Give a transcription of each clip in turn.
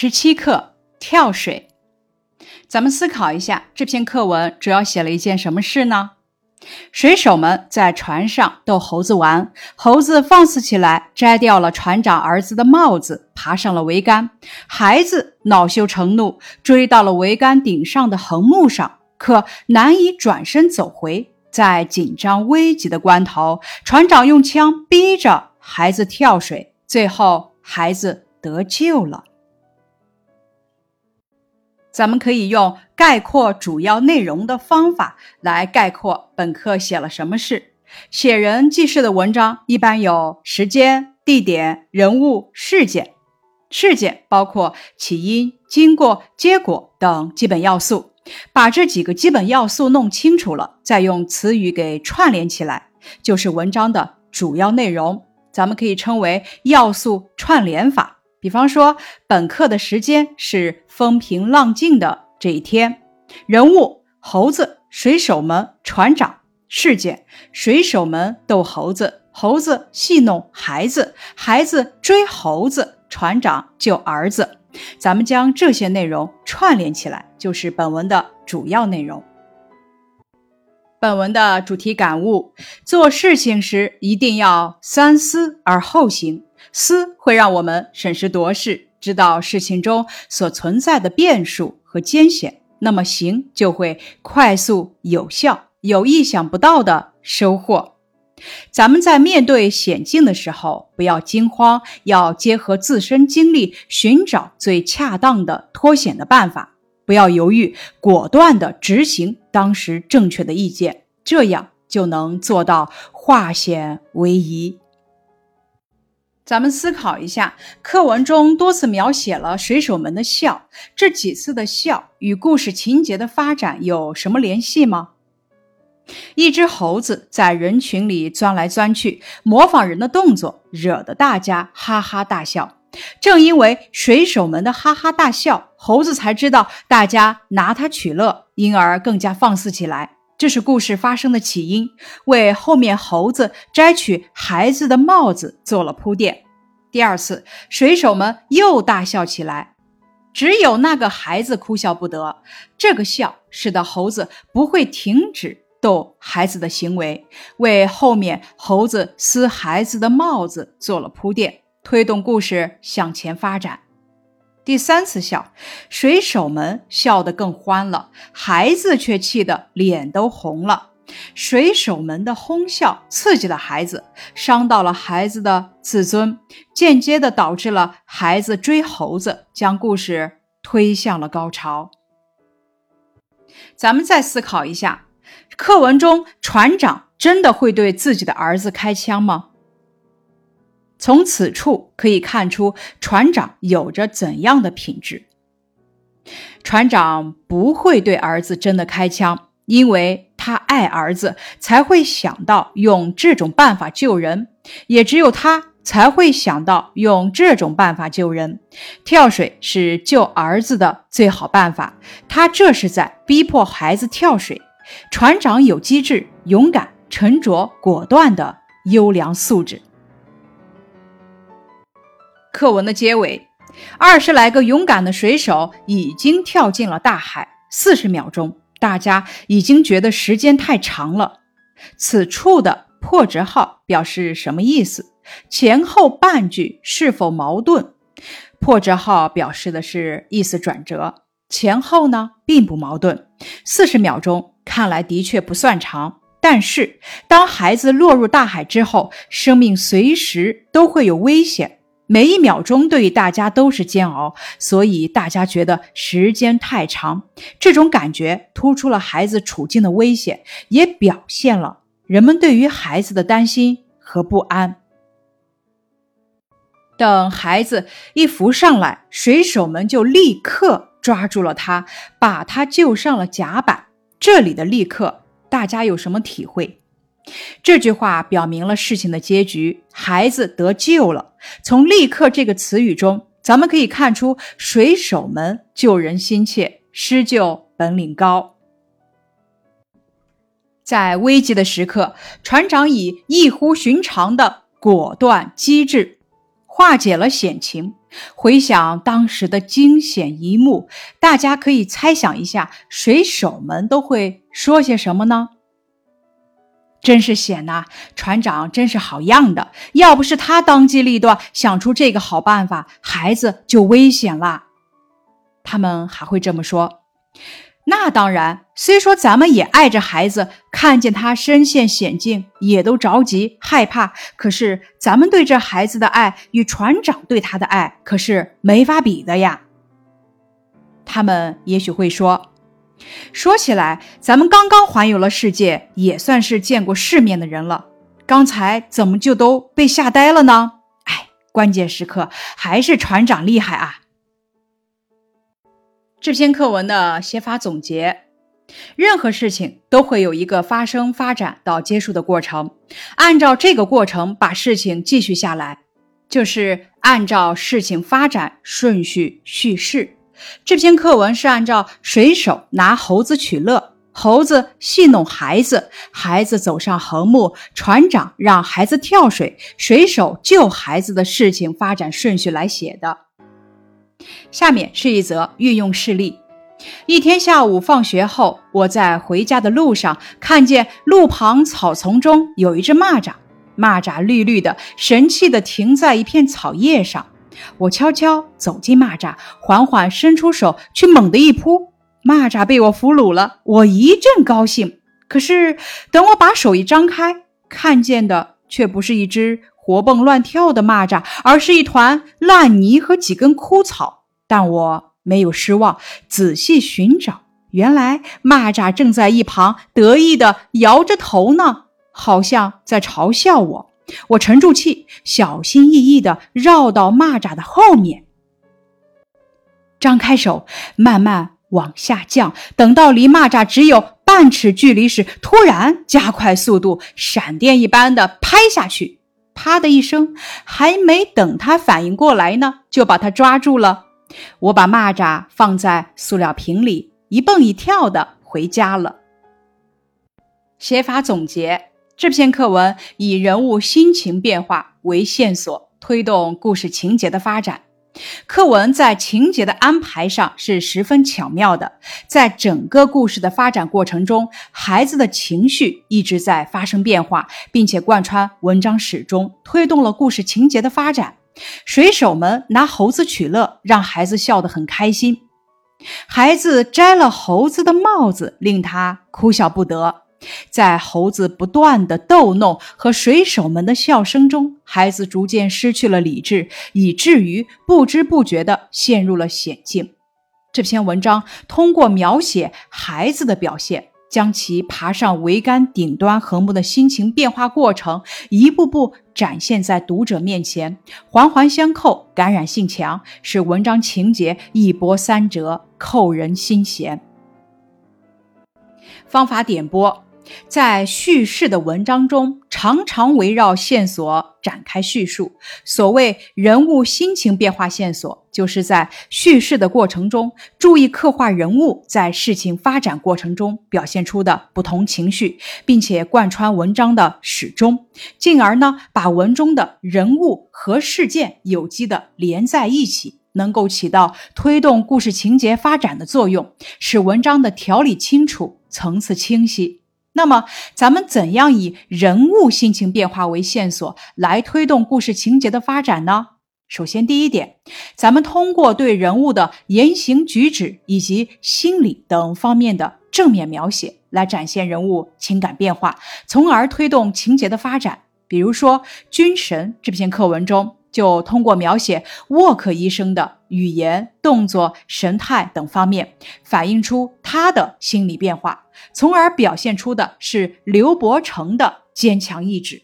十七课跳水。咱们思考一下，这篇课文主要写了一件什么事呢？水手们在船上逗猴子玩，猴子放肆起来，摘掉了船长儿子的帽子，爬上了桅杆。孩子恼羞成怒，追到了桅杆顶上的横木上，可难以转身走回。在紧张危急的关头，船长用枪逼着孩子跳水，最后孩子得救了。咱们可以用概括主要内容的方法来概括本课写了什么事。写人记事的文章一般有时间、地点、人物、事件。事件包括起因、经过、结果等基本要素。把这几个基本要素弄清楚了，再用词语给串联起来，就是文章的主要内容。咱们可以称为要素串联法。比方说，本课的时间是风平浪静的这一天。人物：猴子、水手们、船长。事件：水手们逗猴子，猴子戏弄孩子，孩子追猴子，船长救儿子。咱们将这些内容串联起来，就是本文的主要内容。本文的主题感悟：做事情时一定要三思而后行。思会让我们审时度势，知道事情中所存在的变数和艰险；那么行就会快速有效，有意想不到的收获。咱们在面对险境的时候，不要惊慌，要结合自身经历，寻找最恰当的脱险的办法。不要犹豫，果断地执行当时正确的意见，这样就能做到化险为夷。咱们思考一下，课文中多次描写了水手们的笑，这几次的笑与故事情节的发展有什么联系吗？一只猴子在人群里钻来钻去，模仿人的动作，惹得大家哈哈大笑。正因为水手们的哈哈大笑，猴子才知道大家拿它取乐，因而更加放肆起来。这是故事发生的起因，为后面猴子摘取孩子的帽子做了铺垫。第二次，水手们又大笑起来，只有那个孩子哭笑不得。这个笑使得猴子不会停止逗孩子的行为，为后面猴子撕孩子的帽子做了铺垫，推动故事向前发展。第三次笑，水手们笑得更欢了，孩子却气得脸都红了。水手们的哄笑刺激了孩子，伤到了孩子的自尊，间接的导致了孩子追猴子，将故事推向了高潮。咱们再思考一下，课文中船长真的会对自己的儿子开枪吗？从此处可以看出，船长有着怎样的品质？船长不会对儿子真的开枪，因为他爱儿子，才会想到用这种办法救人。也只有他才会想到用这种办法救人。跳水是救儿子的最好办法，他这是在逼迫孩子跳水。船长有机智、勇敢、沉着、果断的优良素质。课文的结尾，二十来个勇敢的水手已经跳进了大海。四十秒钟，大家已经觉得时间太长了。此处的破折号表示什么意思？前后半句是否矛盾？破折号表示的是意思转折，前后呢并不矛盾。四十秒钟看来的确不算长，但是当孩子落入大海之后，生命随时都会有危险。每一秒钟对于大家都是煎熬，所以大家觉得时间太长。这种感觉突出了孩子处境的危险，也表现了人们对于孩子的担心和不安。等孩子一浮上来，水手们就立刻抓住了他，把他救上了甲板。这里的“立刻”，大家有什么体会？这句话表明了事情的结局，孩子得救了。从“立刻”这个词语中，咱们可以看出水手们救人心切，施救本领高。在危急的时刻，船长以异乎寻常的果断机智，化解了险情，回想当时的惊险一幕，大家可以猜想一下，水手们都会说些什么呢？真是险呐！船长真是好样的，要不是他当机立断想出这个好办法，孩子就危险了。他们还会这么说。那当然，虽说咱们也爱着孩子，看见他身陷险境，也都着急害怕。可是，咱们对这孩子的爱与船长对他的爱可是没法比的呀。他们也许会说：“说起来，咱们刚刚环游了世界，也算是见过世面的人了。刚才怎么就都被吓呆了呢？”哎，关键时刻还是船长厉害啊！这篇课文的写法总结：任何事情都会有一个发生、发展到结束的过程，按照这个过程把事情继续下来，就是按照事情发展顺序叙事。这篇课文是按照水手拿猴子取乐，猴子戏弄孩子，孩子走上横木，船长让孩子跳水，水手救孩子的事情发展顺序来写的。下面是一则运用事例。一天下午放学后，我在回家的路上，看见路旁草丛中有一只蚂蚱，蚂蚱绿绿的，神气地停在一片草叶上。我悄悄走进蚂蚱，缓缓伸出手去猛地一扑，蚂蚱被我俘虏了。我一阵高兴，可是等我把手一张开，看见的却不是一只。活蹦乱跳的蚂蚱，而是一团烂泥和几根枯草。但我没有失望，仔细寻找，原来蚂蚱正在一旁得意地摇着头呢，好像在嘲笑我。我沉住气，小心翼翼地绕到蚂蚱的后面，张开手，慢慢往下降。等到离蚂蚱只有半尺距离时，突然加快速度，闪电一般的拍下去。啪的一声，还没等他反应过来呢，就把他抓住了。我把蚂蚱放在塑料瓶里，一蹦一跳的回家了。写法总结：这篇课文以人物心情变化为线索，推动故事情节的发展。课文在情节的安排上是十分巧妙的，在整个故事的发展过程中，孩子的情绪一直在发生变化，并且贯穿文章始终，推动了故事情节的发展。水手们拿猴子取乐，让孩子笑得很开心；孩子摘了猴子的帽子，令他哭笑不得。在猴子不断的逗弄和水手们的笑声中，孩子逐渐失去了理智，以至于不知不觉地陷入了险境。这篇文章通过描写孩子的表现，将其爬上桅杆顶端横木的心情变化过程一步步展现在读者面前，环环相扣，感染性强，使文章情节一波三折，扣人心弦。方法点拨。在叙事的文章中，常常围绕线索展开叙述。所谓人物心情变化线索，就是在叙事的过程中，注意刻画人物在事情发展过程中表现出的不同情绪，并且贯穿文章的始终，进而呢，把文中的人物和事件有机的连在一起，能够起到推动故事情节发展的作用，使文章的条理清楚，层次清晰。那么，咱们怎样以人物心情变化为线索来推动故事情节的发展呢？首先，第一点，咱们通过对人物的言行举止以及心理等方面的正面描写，来展现人物情感变化，从而推动情节的发展。比如说，《军神》这篇课文中。就通过描写沃克医生的语言、动作、神态等方面，反映出他的心理变化，从而表现出的是刘伯承的坚强意志。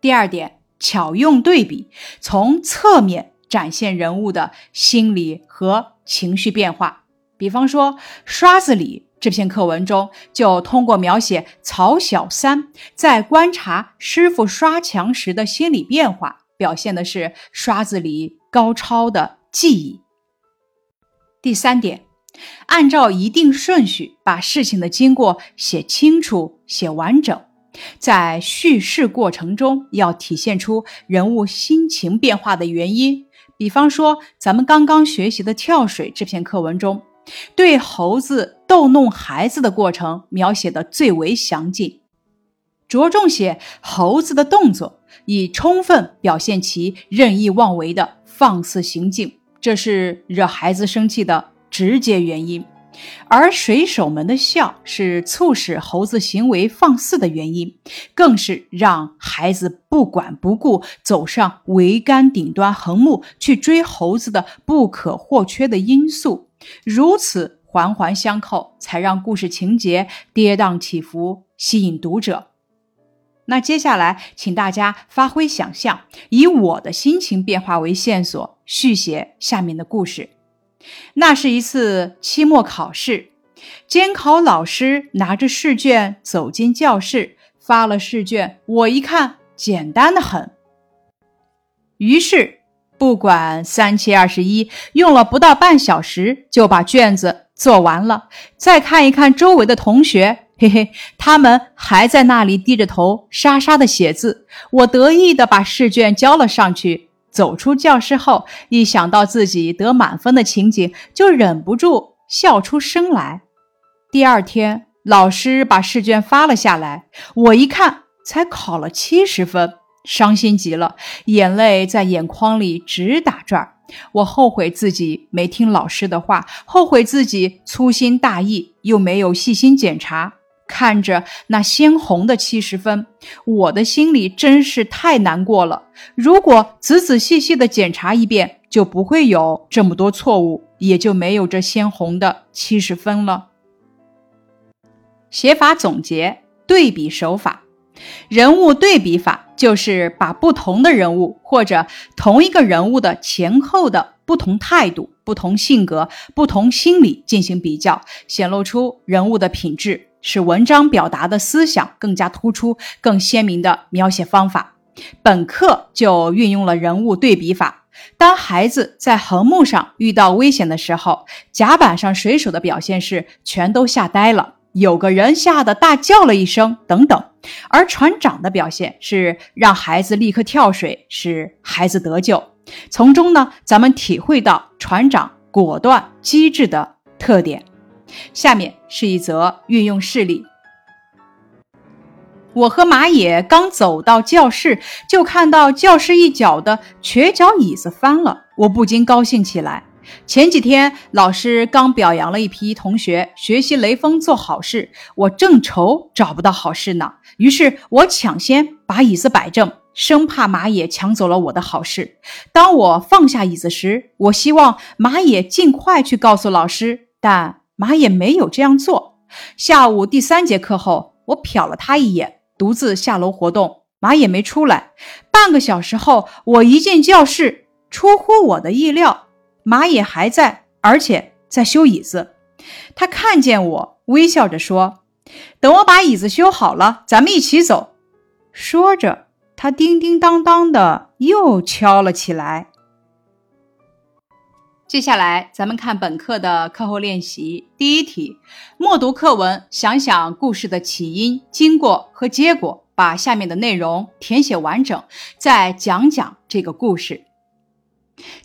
第二点，巧用对比，从侧面展现人物的心理和情绪变化。比方说，《刷子李》这篇课文中，就通过描写曹小三在观察师傅刷墙时的心理变化。表现的是刷子里高超的技艺。第三点，按照一定顺序把事情的经过写清楚、写完整。在叙事过程中，要体现出人物心情变化的原因，比方说，咱们刚刚学习的跳水这篇课文中，对猴子逗弄孩子的过程描写的最为详尽，着重写猴子的动作，以充分表现其任意妄为的放肆行径，这是惹孩子生气的直接原因。而水手们的笑是促使猴子行为放肆的原因，更是让孩子不管不顾走上桅杆顶端横木去追猴子的不可或缺的因素。如此环环相扣，才让故事情节跌宕起伏，吸引读者。那接下来，请大家发挥想象，以我的心情变化为线索，续写下面的故事。那是一次期末考试，监考老师拿着试卷走进教室，发了试卷。我一看，简单的很。于是，不管三七二十一，用了不到半小时就把卷子做完了。再看一看周围的同学，嘿嘿，他们还在那里低着头沙沙的写字。我得意的把试卷交了上去。走出教室后，一想到自己得满分的情景，就忍不住笑出声来。第二天，老师把试卷发了下来，我一看，才考了七十分，伤心极了，眼泪在眼眶里直打转。我后悔自己没听老师的话，后悔自己粗心大意，又没有细心检查。看着那鲜红的七十分，我的心里真是太难过了。如果仔仔细细的检查一遍，就不会有这么多错误，也就没有这鲜红的七十分了。写法总结：对比手法，人物对比法就是把不同的人物或者同一个人物的前后的不同态度、不同性格、不同心理进行比较，显露出人物的品质。使文章表达的思想更加突出、更鲜明的描写方法。本课就运用了人物对比法。当孩子在横木上遇到危险的时候，甲板上水手的表现是全都吓呆了，有个人吓得大叫了一声，等等。而船长的表现是让孩子立刻跳水，使孩子得救。从中呢，咱们体会到船长果断机智的特点。下面是一则运用事例。我和马野刚走到教室，就看到教室一角的瘸脚椅子翻了，我不禁高兴起来。前几天老师刚表扬了一批同学学习雷锋做好事，我正愁找不到好事呢。于是我抢先把椅子摆正，生怕马野抢走了我的好事。当我放下椅子时，我希望马野尽快去告诉老师，但。马也没有这样做。下午第三节课后，我瞟了他一眼，独自下楼活动。马也没出来。半个小时后，我一进教室，出乎我的意料，马也还在，而且在修椅子。他看见我，微笑着说：“等我把椅子修好了，咱们一起走。”说着，他叮叮当当的又敲了起来。接下来，咱们看本课的课后练习。第一题，默读课文，想想故事的起因、经过和结果，把下面的内容填写完整，再讲讲这个故事。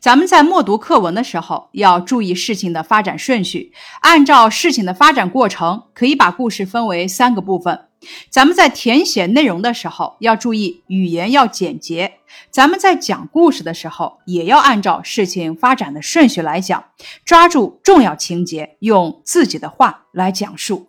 咱们在默读课文的时候，要注意事情的发展顺序，按照事情的发展过程，可以把故事分为三个部分。咱们在填写内容的时候，要注意语言要简洁。咱们在讲故事的时候，也要按照事情发展的顺序来讲，抓住重要情节，用自己的话来讲述。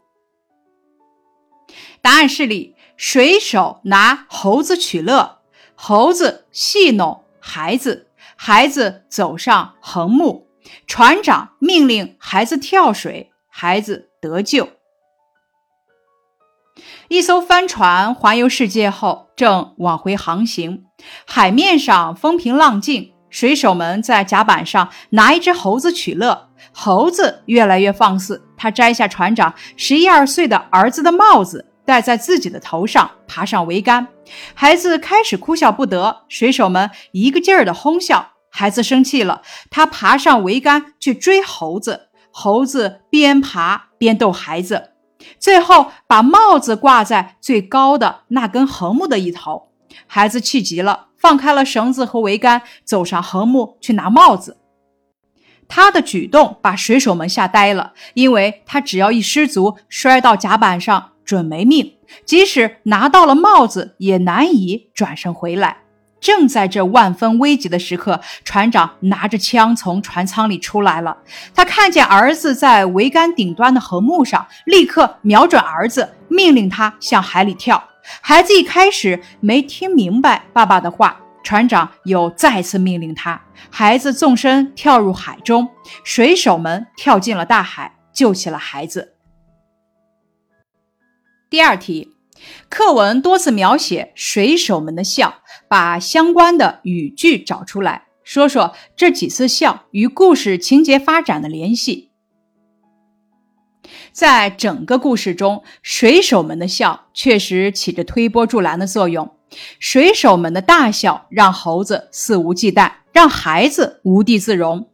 答案示例：水手拿猴子取乐，猴子戏弄孩子，孩子走上横木，船长命令孩子跳水，孩子得救。一艘帆船环游世界后，正往回航行。海面上风平浪静，水手们在甲板上拿一只猴子取乐。猴子越来越放肆，他摘下船长十一二岁的儿子的帽子，戴在自己的头上，爬上桅杆。孩子开始哭笑不得，水手们一个劲儿的哄笑。孩子生气了，他爬上桅杆去追猴子。猴子边爬边逗孩子。最后把帽子挂在最高的那根横木的一头，孩子气急了，放开了绳子和桅杆，走上横木去拿帽子。他的举动把水手们吓呆了，因为他只要一失足摔到甲板上，准没命。即使拿到了帽子，也难以转身回来。正在这万分危急的时刻，船长拿着枪从船舱里出来了。他看见儿子在桅杆顶端的横木上，立刻瞄准儿子，命令他向海里跳。孩子一开始没听明白爸爸的话，船长又再次命令他。孩子纵身跳入海中，水手们跳进了大海，救起了孩子。第二题。课文多次描写水手们的笑，把相关的语句找出来，说说这几次笑与故事情节发展的联系。在整个故事中，水手们的笑确实起着推波助澜的作用。水手们的大笑让猴子肆无忌惮，让孩子无地自容。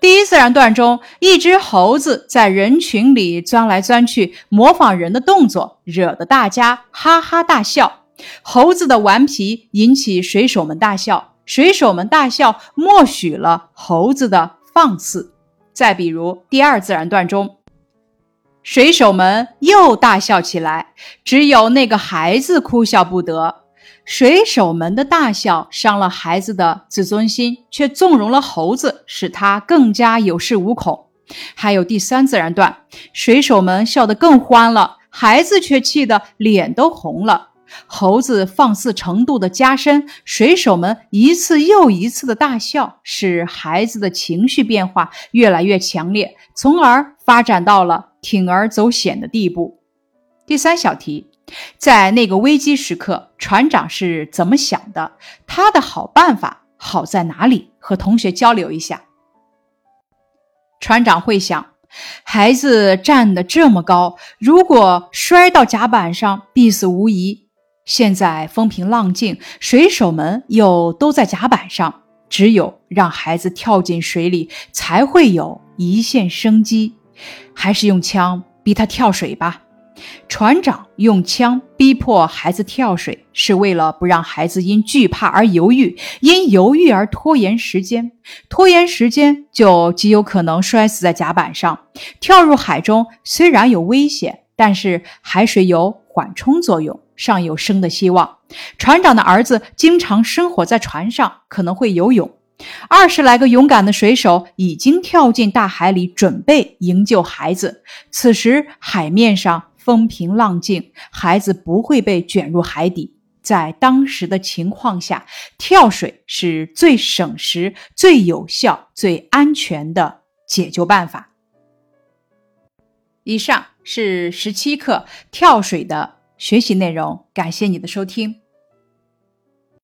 第一自然段中，一只猴子在人群里钻来钻去，模仿人的动作，惹得大家哈哈大笑。猴子的顽皮引起水手们大笑，水手们大笑，默许了猴子的放肆。再比如第二自然段中，水手们又大笑起来，只有那个孩子哭笑不得。水手们的大笑伤了孩子的自尊心，却纵容了猴子，使他更加有恃无恐。还有第三自然段，水手们笑得更欢了，孩子却气得脸都红了。猴子放肆程度的加深，水手们一次又一次的大笑，使孩子的情绪变化越来越强烈，从而发展到了铤而走险的地步。第三小题。在那个危机时刻，船长是怎么想的？他的好办法好在哪里？和同学交流一下。船长会想，孩子站得这么高，如果摔到甲板上，必死无疑。现在风平浪静，水手们又都在甲板上，只有让孩子跳进水里，才会有一线生机。还是用枪逼他跳水吧。船长用枪逼迫孩子跳水，是为了不让孩子因惧怕而犹豫，因犹豫而拖延时间。拖延时间就极有可能摔死在甲板上。跳入海中虽然有危险，但是海水有缓冲作用，尚有生的希望。船长的儿子经常生活在船上，可能会游泳。二十来个勇敢的水手已经跳进大海里，准备营救孩子。此时海面上。风平浪静，孩子不会被卷入海底。在当时的情况下，跳水是最省时、最有效、最安全的解救办法。以上是十七课跳水的学习内容，感谢你的收听。